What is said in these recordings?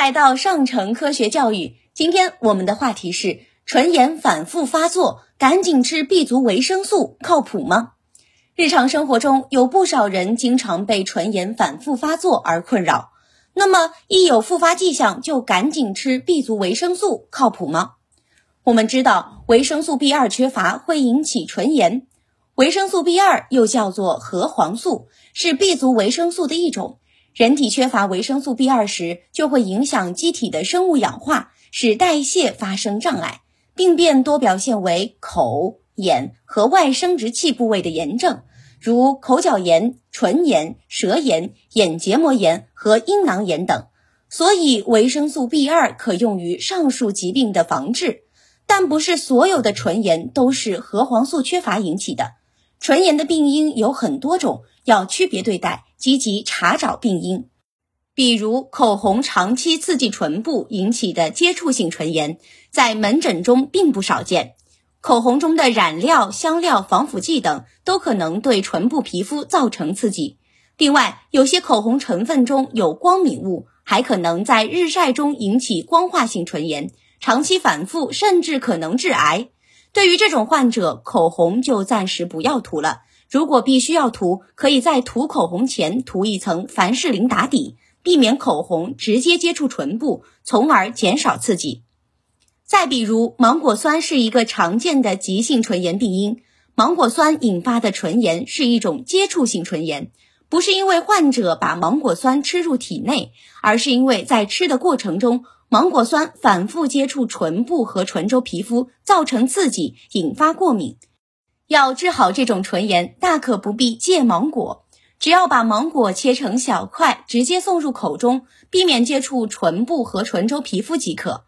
来到上城科学教育，今天我们的话题是唇炎反复发作，赶紧吃 B 族维生素靠谱吗？日常生活中有不少人经常被唇炎反复发作而困扰，那么一有复发迹象就赶紧吃 B 族维生素靠谱吗？我们知道维生素 B 二缺乏会引起唇炎，维生素 B 二又叫做核黄素，是 B 族维生素的一种。人体缺乏维生素 B 二时，就会影响机体的生物氧化，使代谢发生障碍，病变多表现为口、眼和外生殖器部位的炎症，如口角炎、唇炎、舌炎、眼结膜炎和阴囊炎等。所以，维生素 B 二可用于上述疾病的防治，但不是所有的唇炎都是核黄素缺乏引起的。唇炎的病因有很多种，要区别对待。积极查找病因，比如口红长期刺激唇部引起的接触性唇炎，在门诊中并不少见。口红中的染料、香料、防腐剂等都可能对唇部皮肤造成刺激。另外，有些口红成分中有光敏物，还可能在日晒中引起光化性唇炎，长期反复甚至可能致癌。对于这种患者，口红就暂时不要涂了。如果必须要涂，可以在涂口红前涂一层凡士林打底，避免口红直接接触唇部，从而减少刺激。再比如，芒果酸是一个常见的急性唇炎病因。芒果酸引发的唇炎是一种接触性唇炎，不是因为患者把芒果酸吃入体内，而是因为在吃的过程中，芒果酸反复接触唇部和唇周皮肤，造成刺激，引发过敏。要治好这种唇炎，大可不必戒芒果，只要把芒果切成小块，直接送入口中，避免接触唇部和唇周皮肤即可。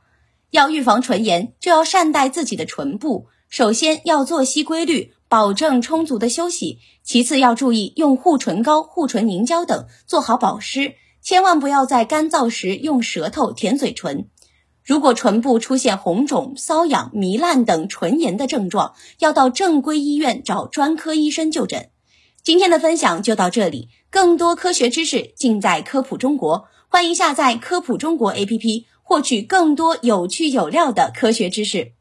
要预防唇炎，就要善待自己的唇部。首先要作息规律，保证充足的休息；其次要注意用护唇膏、护唇凝胶等做好保湿，千万不要在干燥时用舌头舔嘴唇。如果唇部出现红肿、瘙痒、糜烂等唇炎的症状，要到正规医院找专科医生就诊。今天的分享就到这里，更多科学知识尽在科普中国，欢迎下载科普中国 APP，获取更多有趣有料的科学知识。